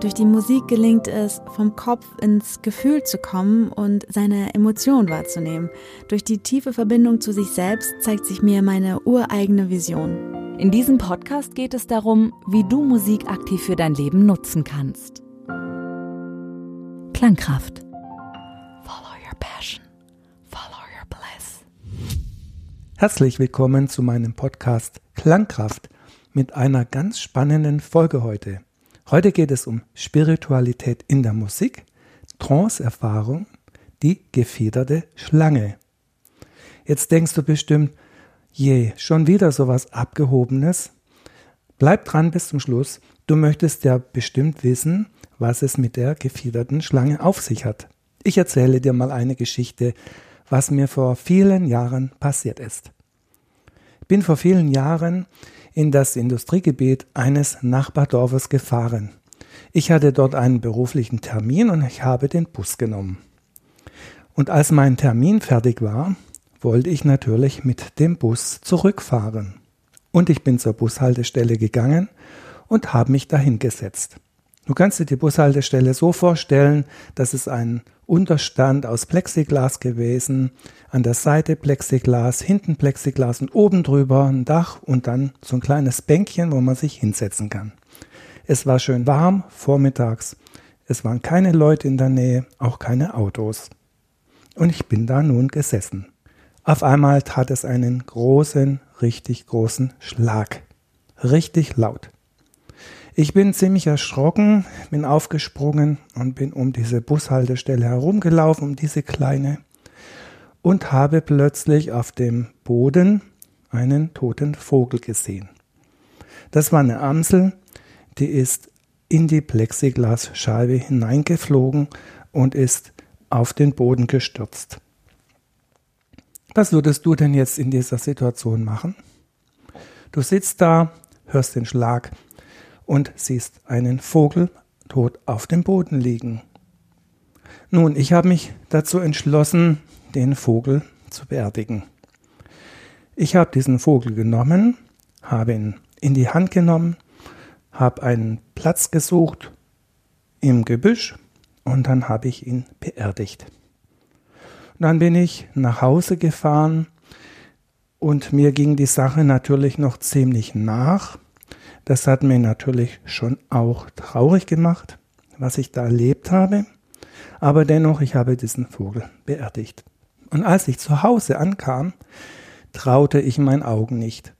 Durch die Musik gelingt es, vom Kopf ins Gefühl zu kommen und seine Emotionen wahrzunehmen. Durch die tiefe Verbindung zu sich selbst zeigt sich mir meine ureigene Vision. In diesem Podcast geht es darum, wie du Musik aktiv für dein Leben nutzen kannst. Klangkraft. Follow your passion. Follow your bliss. Herzlich willkommen zu meinem Podcast Klangkraft mit einer ganz spannenden Folge heute. Heute geht es um Spiritualität in der Musik, Trance-Erfahrung, die gefiederte Schlange. Jetzt denkst du bestimmt, je, schon wieder sowas Abgehobenes. Bleib dran bis zum Schluss. Du möchtest ja bestimmt wissen, was es mit der gefiederten Schlange auf sich hat. Ich erzähle dir mal eine Geschichte, was mir vor vielen Jahren passiert ist. Ich bin vor vielen Jahren in das Industriegebiet eines Nachbardorfes gefahren. Ich hatte dort einen beruflichen Termin und ich habe den Bus genommen. Und als mein Termin fertig war, wollte ich natürlich mit dem Bus zurückfahren. Und ich bin zur Bushaltestelle gegangen und habe mich dahin gesetzt. Du kannst dir die Bushaltestelle so vorstellen, dass es ein Unterstand aus Plexiglas gewesen, an der Seite Plexiglas, hinten Plexiglas und oben drüber ein Dach und dann so ein kleines Bänkchen, wo man sich hinsetzen kann. Es war schön warm vormittags. Es waren keine Leute in der Nähe, auch keine Autos. Und ich bin da nun gesessen. Auf einmal tat es einen großen, richtig großen Schlag. Richtig laut. Ich bin ziemlich erschrocken, bin aufgesprungen und bin um diese Bushaltestelle herumgelaufen, um diese kleine, und habe plötzlich auf dem Boden einen toten Vogel gesehen. Das war eine Amsel, die ist in die Plexiglasscheibe hineingeflogen und ist auf den Boden gestürzt. Was würdest du denn jetzt in dieser Situation machen? Du sitzt da, hörst den Schlag, und siehst einen Vogel tot auf dem Boden liegen. Nun, ich habe mich dazu entschlossen, den Vogel zu beerdigen. Ich habe diesen Vogel genommen, habe ihn in die Hand genommen, habe einen Platz gesucht im Gebüsch und dann habe ich ihn beerdigt. dann bin ich nach Hause gefahren und mir ging die Sache natürlich noch ziemlich nach. Das hat mir natürlich schon auch traurig gemacht, was ich da erlebt habe. Aber dennoch, ich habe diesen Vogel beerdigt. Und als ich zu Hause ankam, traute ich meinen Augen nicht.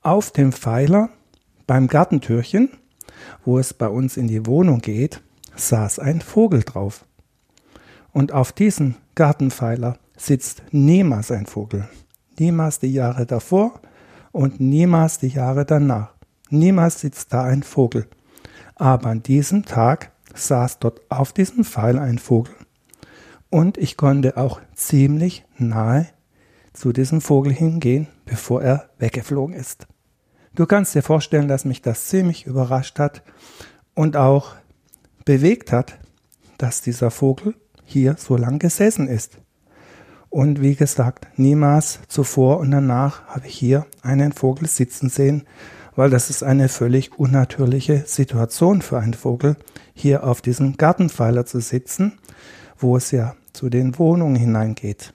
Auf dem Pfeiler beim Gartentürchen, wo es bei uns in die Wohnung geht, saß ein Vogel drauf. Und auf diesem Gartenpfeiler sitzt niemals ein Vogel. Niemals die Jahre davor und niemals die Jahre danach. Niemals sitzt da ein Vogel. Aber an diesem Tag saß dort auf diesem Pfeil ein Vogel. Und ich konnte auch ziemlich nahe zu diesem Vogel hingehen, bevor er weggeflogen ist. Du kannst dir vorstellen, dass mich das ziemlich überrascht hat und auch bewegt hat, dass dieser Vogel hier so lang gesessen ist. Und wie gesagt, niemals zuvor und danach habe ich hier einen Vogel sitzen sehen, weil das ist eine völlig unnatürliche Situation für einen Vogel, hier auf diesem Gartenpfeiler zu sitzen, wo es ja zu den Wohnungen hineingeht.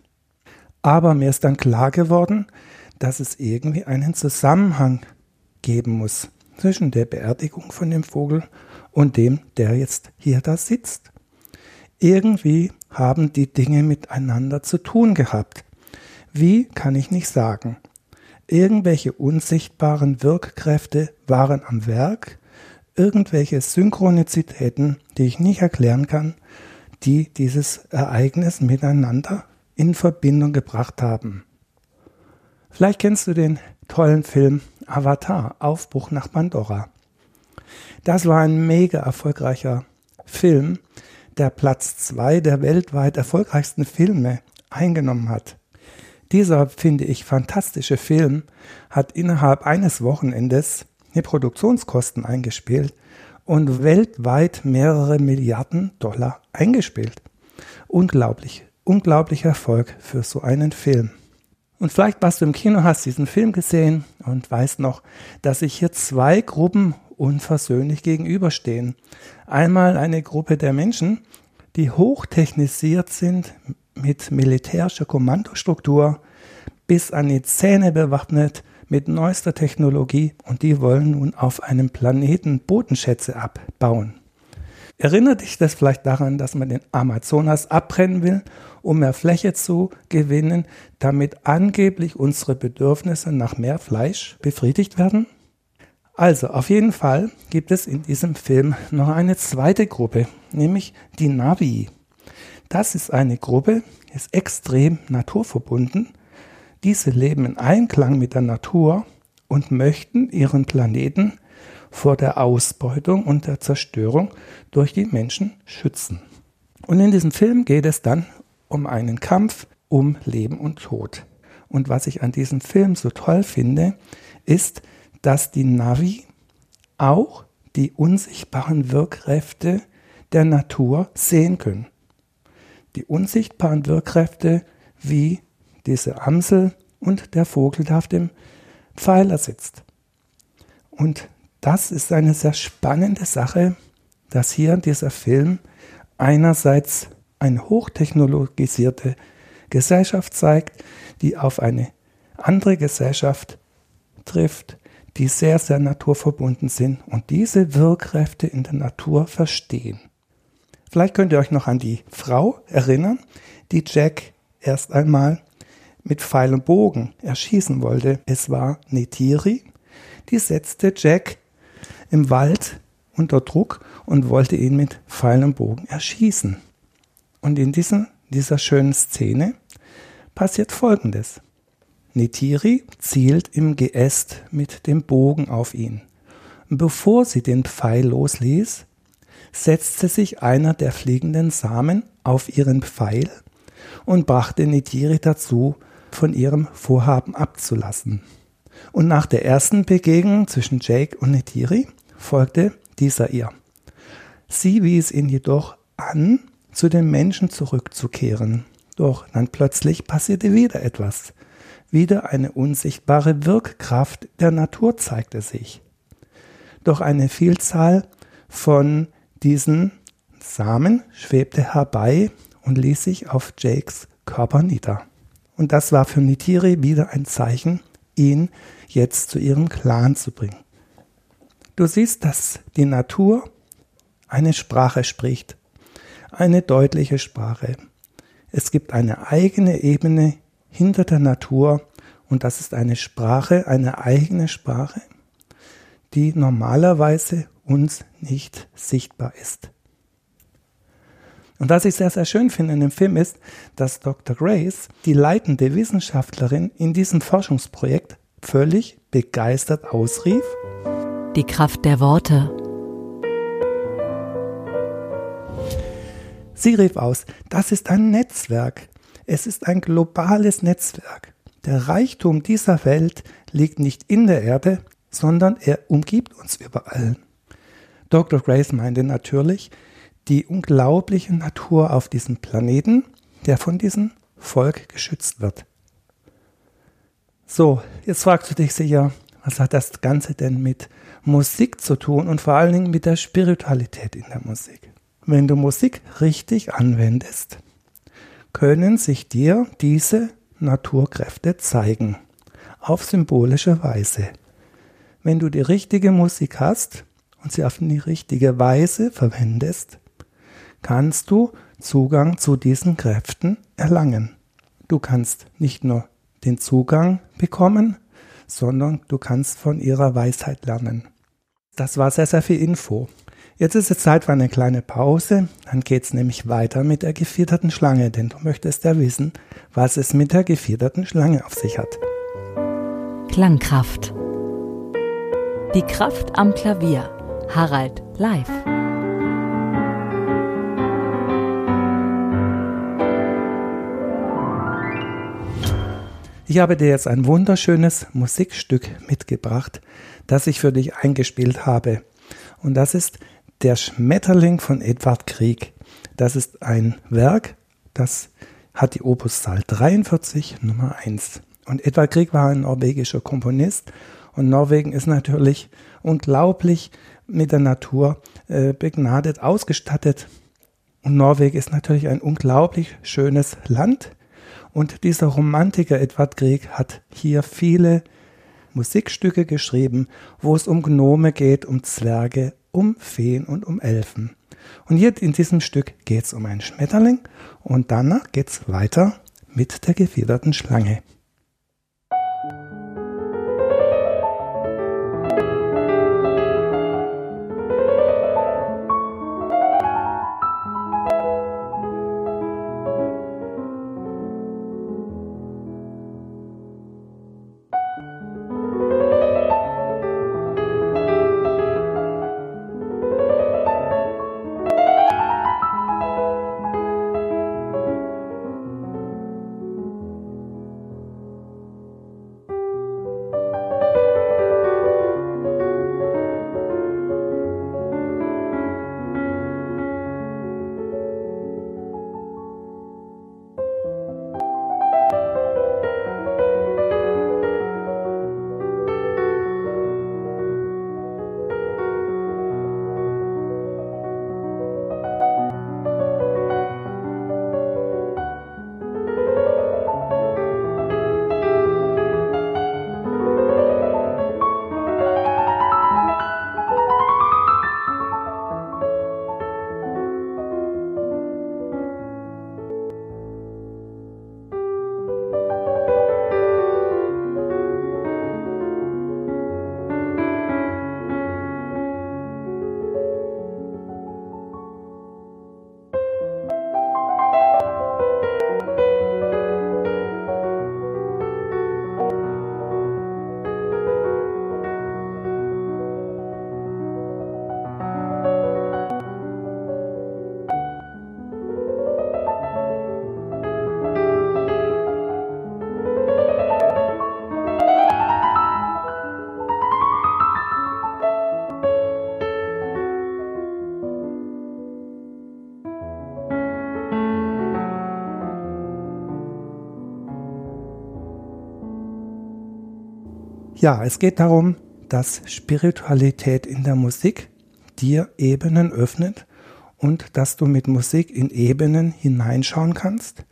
Aber mir ist dann klar geworden, dass es irgendwie einen Zusammenhang geben muss zwischen der Beerdigung von dem Vogel und dem, der jetzt hier da sitzt. Irgendwie haben die Dinge miteinander zu tun gehabt. Wie kann ich nicht sagen. Irgendwelche unsichtbaren Wirkkräfte waren am Werk, irgendwelche Synchronizitäten, die ich nicht erklären kann, die dieses Ereignis miteinander in Verbindung gebracht haben. Vielleicht kennst du den tollen Film Avatar, Aufbruch nach Pandora. Das war ein mega erfolgreicher Film, der Platz zwei der weltweit erfolgreichsten Filme eingenommen hat. Dieser, finde ich, fantastische Film hat innerhalb eines Wochenendes die Produktionskosten eingespielt und weltweit mehrere Milliarden Dollar eingespielt. Unglaublich, unglaublicher Erfolg für so einen Film. Und vielleicht warst du im Kino, hast diesen Film gesehen und weißt noch, dass sich hier zwei Gruppen unversöhnlich gegenüberstehen. Einmal eine Gruppe der Menschen, die hochtechnisiert sind mit militärischer Kommandostruktur, bis an die Zähne bewaffnet mit neuester Technologie und die wollen nun auf einem Planeten Bodenschätze abbauen. Erinnert dich das vielleicht daran, dass man den Amazonas abbrennen will, um mehr Fläche zu gewinnen, damit angeblich unsere Bedürfnisse nach mehr Fleisch befriedigt werden? Also, auf jeden Fall gibt es in diesem Film noch eine zweite Gruppe, nämlich die Navi. Das ist eine Gruppe, ist extrem naturverbunden. Diese leben in Einklang mit der Natur und möchten ihren Planeten vor der Ausbeutung und der Zerstörung durch die Menschen schützen. Und in diesem Film geht es dann um einen Kampf um Leben und Tod. Und was ich an diesem Film so toll finde, ist, dass die Navi auch die unsichtbaren Wirkkräfte der Natur sehen können. Die unsichtbaren Wirkkräfte wie diese Amsel und der Vogel, der auf dem Pfeiler sitzt. Und das ist eine sehr spannende Sache, dass hier dieser Film einerseits eine hochtechnologisierte Gesellschaft zeigt, die auf eine andere Gesellschaft trifft, die sehr, sehr naturverbunden sind und diese Wirkkräfte in der Natur verstehen. Vielleicht könnt ihr euch noch an die Frau erinnern, die Jack erst einmal mit Pfeil und Bogen erschießen wollte. Es war Netiri, die setzte Jack im Wald unter Druck und wollte ihn mit Pfeil und Bogen erschießen. Und in dieser, dieser schönen Szene passiert Folgendes. Netiri zielt im Geäst mit dem Bogen auf ihn. Bevor sie den Pfeil losließ, setzte sich einer der fliegenden Samen auf ihren Pfeil und brachte Netiri dazu, von ihrem Vorhaben abzulassen. Und nach der ersten Begegnung zwischen Jake und Netiri folgte dieser ihr. Sie wies ihn jedoch an, zu den Menschen zurückzukehren. Doch dann plötzlich passierte wieder etwas. Wieder eine unsichtbare Wirkkraft der Natur zeigte sich. Doch eine Vielzahl von diesen Samen schwebte herbei und ließ sich auf Jakes Körper nieder. Und das war für Nitiri wieder ein Zeichen, ihn jetzt zu ihrem Clan zu bringen. Du siehst, dass die Natur eine Sprache spricht, eine deutliche Sprache. Es gibt eine eigene Ebene hinter der Natur und das ist eine Sprache, eine eigene Sprache, die normalerweise uns nicht sichtbar ist. Und was ich sehr, sehr schön finde in dem Film ist, dass Dr. Grace, die leitende Wissenschaftlerin in diesem Forschungsprojekt, völlig begeistert ausrief. Die Kraft der Worte. Sie rief aus, das ist ein Netzwerk. Es ist ein globales Netzwerk. Der Reichtum dieser Welt liegt nicht in der Erde, sondern er umgibt uns überall. Dr. Grace meinte natürlich die unglaubliche Natur auf diesem Planeten, der von diesem Volk geschützt wird. So, jetzt fragst du dich sicher, was hat das Ganze denn mit Musik zu tun und vor allen Dingen mit der Spiritualität in der Musik? Wenn du Musik richtig anwendest, können sich dir diese Naturkräfte zeigen, auf symbolische Weise. Wenn du die richtige Musik hast und sie auf die richtige Weise verwendest, kannst du Zugang zu diesen Kräften erlangen. Du kannst nicht nur den Zugang bekommen, sondern du kannst von ihrer Weisheit lernen. Das war sehr, sehr viel Info. Jetzt ist es Zeit für eine kleine Pause, dann geht's nämlich weiter mit der gevierten Schlange, denn du möchtest ja wissen, was es mit der gevierten Schlange auf sich hat. Klangkraft. Die Kraft am Klavier. Harald live. Ich habe dir jetzt ein wunderschönes Musikstück mitgebracht, das ich für dich eingespielt habe. Und das ist Der Schmetterling von Edward Krieg. Das ist ein Werk, das hat die Opuszahl 43 Nummer 1. Und Edvard Krieg war ein norwegischer Komponist und Norwegen ist natürlich unglaublich mit der Natur äh, begnadet ausgestattet. Und Norwegen ist natürlich ein unglaublich schönes Land. Und dieser Romantiker Edvard Grieg hat hier viele Musikstücke geschrieben, wo es um Gnome geht, um Zwerge, um Feen und um Elfen. Und hier in diesem Stück geht es um einen Schmetterling und danach geht es weiter mit der gefiederten Schlange. Ja, es geht darum, dass Spiritualität in der Musik dir Ebenen öffnet und dass du mit Musik in Ebenen hineinschauen kannst,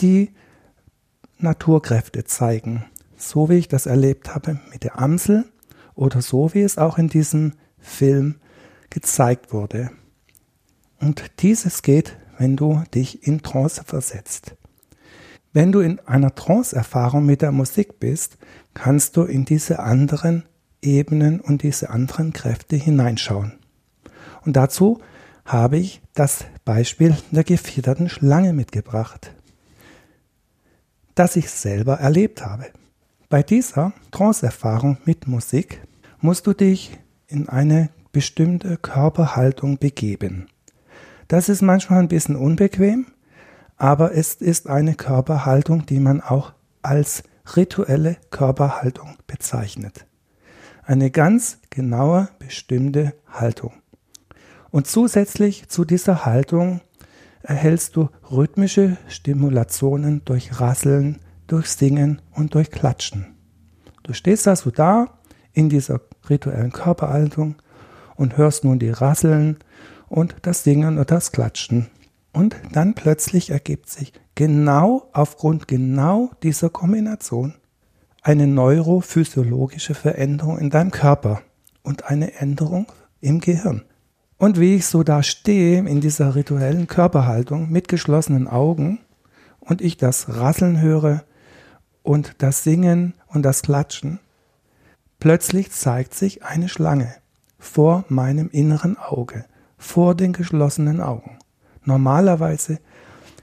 die Naturkräfte zeigen, so wie ich das erlebt habe mit der Amsel oder so wie es auch in diesem Film gezeigt wurde. Und dieses geht, wenn du dich in Trance versetzt. Wenn du in einer Trance-Erfahrung mit der Musik bist, kannst du in diese anderen Ebenen und diese anderen Kräfte hineinschauen. Und dazu habe ich das Beispiel der gefiederten Schlange mitgebracht, das ich selber erlebt habe. Bei dieser Trance-Erfahrung mit Musik musst du dich in eine bestimmte Körperhaltung begeben. Das ist manchmal ein bisschen unbequem, aber es ist eine Körperhaltung, die man auch als rituelle Körperhaltung bezeichnet. Eine ganz genaue, bestimmte Haltung. Und zusätzlich zu dieser Haltung erhältst du rhythmische Stimulationen durch Rasseln, durch Singen und durch Klatschen. Du stehst also da in dieser rituellen Körperhaltung und hörst nun die Rasseln und das Singen und das Klatschen und dann plötzlich ergibt sich genau aufgrund genau dieser Kombination eine neurophysiologische Veränderung in deinem Körper und eine Änderung im Gehirn. Und wie ich so da stehe in dieser rituellen Körperhaltung mit geschlossenen Augen und ich das Rasseln höre und das Singen und das Klatschen, plötzlich zeigt sich eine Schlange vor meinem inneren Auge, vor den geschlossenen Augen. Normalerweise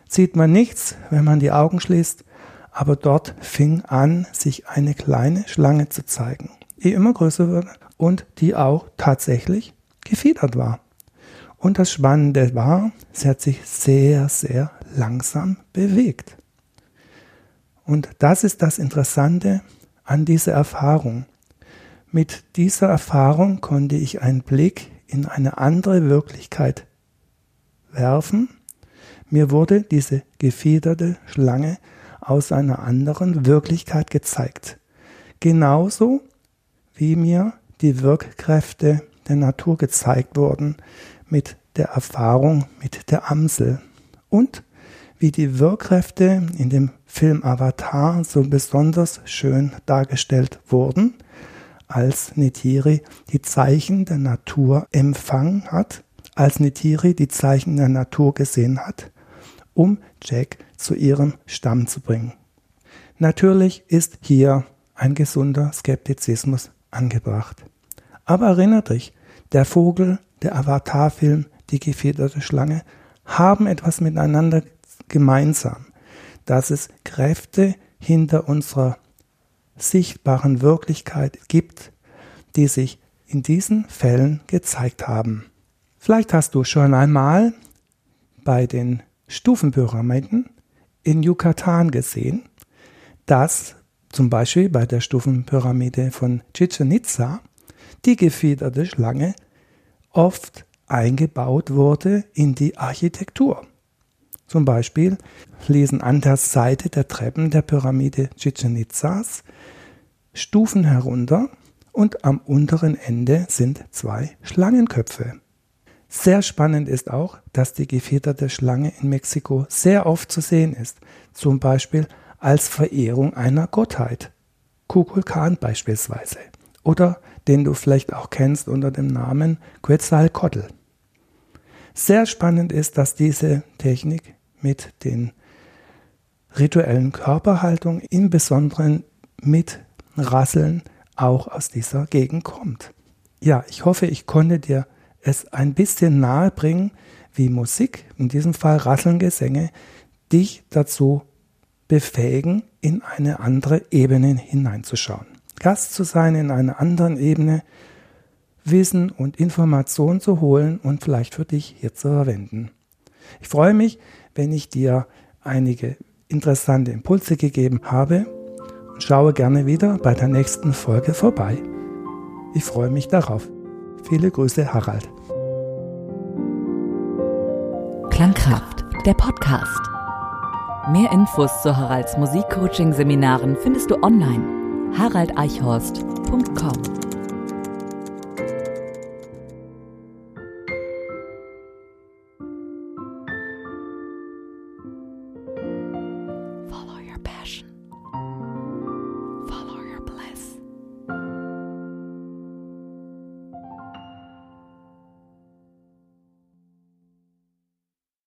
sieht man nichts, wenn man die Augen schließt, aber dort fing an, sich eine kleine Schlange zu zeigen, die immer größer wurde und die auch tatsächlich gefiedert war. Und das Spannende war, sie hat sich sehr, sehr langsam bewegt. Und das ist das Interessante an dieser Erfahrung. Mit dieser Erfahrung konnte ich einen Blick in eine andere Wirklichkeit werfen. Mir wurde diese gefiederte Schlange aus einer anderen Wirklichkeit gezeigt. Genauso wie mir die Wirkkräfte der Natur gezeigt wurden mit der Erfahrung mit der Amsel und wie die Wirkkräfte in dem Film Avatar so besonders schön dargestellt wurden, als Nitiri die Zeichen der Natur empfangen hat, als Nitiri die Zeichen der Natur gesehen hat, um Jack zu ihrem Stamm zu bringen. Natürlich ist hier ein gesunder Skeptizismus angebracht. Aber erinnere dich, der Vogel, der Avatar-Film, die gefiederte Schlange haben etwas miteinander gemeinsam, dass es Kräfte hinter unserer sichtbaren Wirklichkeit gibt, die sich in diesen Fällen gezeigt haben. Vielleicht hast du schon einmal bei den Stufenpyramiden in Yucatan gesehen, dass zum Beispiel bei der Stufenpyramide von Chichen Itza die gefiederte Schlange oft eingebaut wurde in die Architektur. Zum Beispiel fließen an der Seite der Treppen der Pyramide Chichen Itzas Stufen herunter und am unteren Ende sind zwei Schlangenköpfe. Sehr spannend ist auch, dass die gefederte Schlange in Mexiko sehr oft zu sehen ist, zum Beispiel als Verehrung einer Gottheit. Kukulkan beispielsweise. Oder den du vielleicht auch kennst unter dem Namen Quetzalcoatl. Sehr spannend ist, dass diese Technik mit den rituellen Körperhaltungen, im Besonderen mit Rasseln, auch aus dieser Gegend kommt. Ja, ich hoffe, ich konnte dir es ein bisschen nahe bringen, wie Musik, in diesem Fall Rasseln, Gesänge, dich dazu befähigen, in eine andere Ebene hineinzuschauen. Gast zu sein in einer anderen Ebene, Wissen und Information zu holen und vielleicht für dich hier zu verwenden. Ich freue mich, wenn ich dir einige interessante Impulse gegeben habe und schaue gerne wieder bei der nächsten Folge vorbei. Ich freue mich darauf. Viele Grüße, Harald. Klangkraft, der Podcast. Mehr Infos zu Haralds Musikcoaching-Seminaren findest du online. haraldeichhorst.com